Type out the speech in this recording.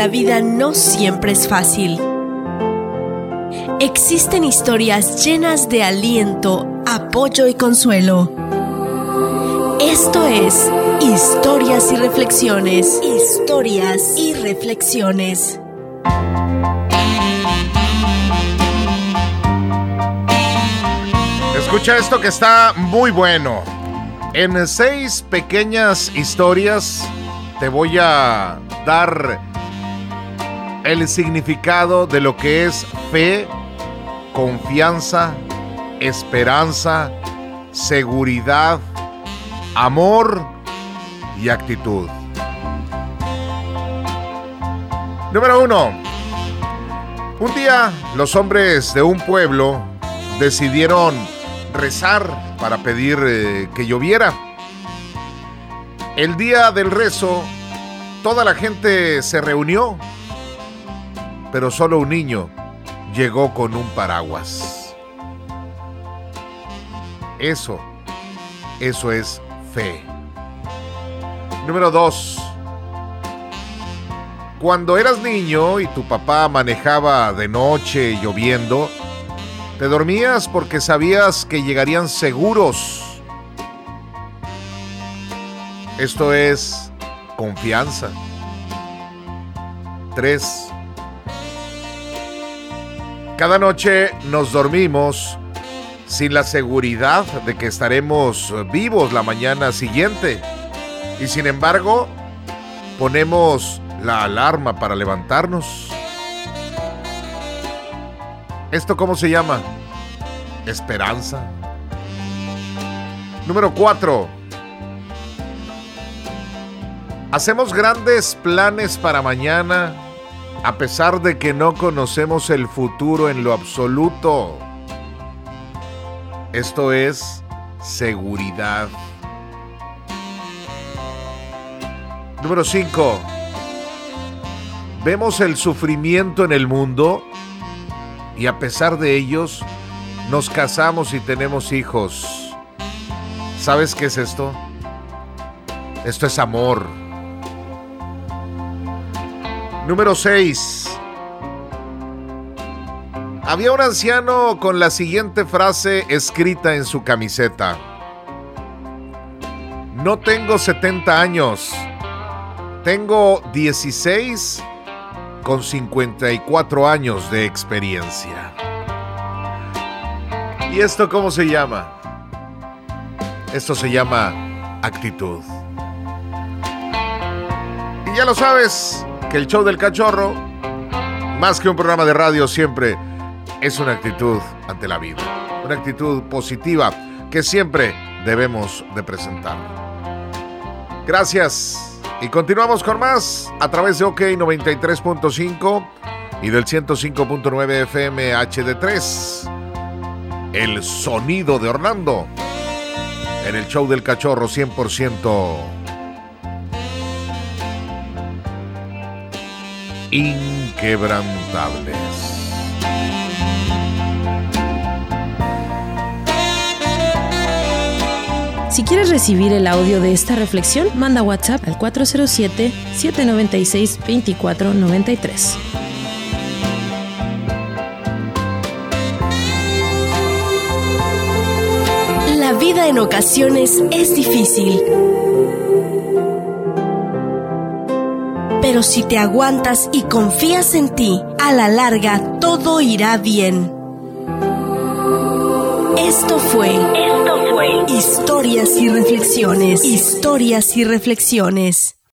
la vida no siempre es fácil. Existen historias llenas de aliento, apoyo y consuelo. Esto es Historias y Reflexiones. Historias y Reflexiones. Escucha esto que está muy bueno. En seis pequeñas historias te voy a dar el significado de lo que es fe, confianza, esperanza, seguridad, amor y actitud. Número uno. Un día los hombres de un pueblo decidieron rezar para pedir eh, que lloviera. El día del rezo, toda la gente se reunió, pero solo un niño llegó con un paraguas. Eso, eso es fe. Número 2. Cuando eras niño y tu papá manejaba de noche lloviendo, te dormías porque sabías que llegarían seguros. Esto es confianza. 3. Cada noche nos dormimos sin la seguridad de que estaremos vivos la mañana siguiente. Y sin embargo, ponemos la alarma para levantarnos. ¿Esto cómo se llama? Esperanza. Número 4. Hacemos grandes planes para mañana a pesar de que no conocemos el futuro en lo absoluto. Esto es seguridad. Número 5. Vemos el sufrimiento en el mundo y a pesar de ellos nos casamos y tenemos hijos. ¿Sabes qué es esto? Esto es amor. Número 6. Había un anciano con la siguiente frase escrita en su camiseta. No tengo 70 años. Tengo 16 con 54 años de experiencia. ¿Y esto cómo se llama? Esto se llama actitud. Y ya lo sabes, que el show del cachorro, más que un programa de radio, siempre es una actitud ante la vida. Una actitud positiva que siempre debemos de presentar. Gracias. Y continuamos con más a través de OK 93.5 y del 105.9 FM HD3. El sonido de Orlando. En el show del cachorro 100% inquebrantables. Si quieres recibir el audio de esta reflexión, manda WhatsApp al 407-796-2493. La vida en ocasiones es difícil. Pero si te aguantas y confías en ti, a la larga todo irá bien. Esto fue Historias y reflexiones. Historias y reflexiones.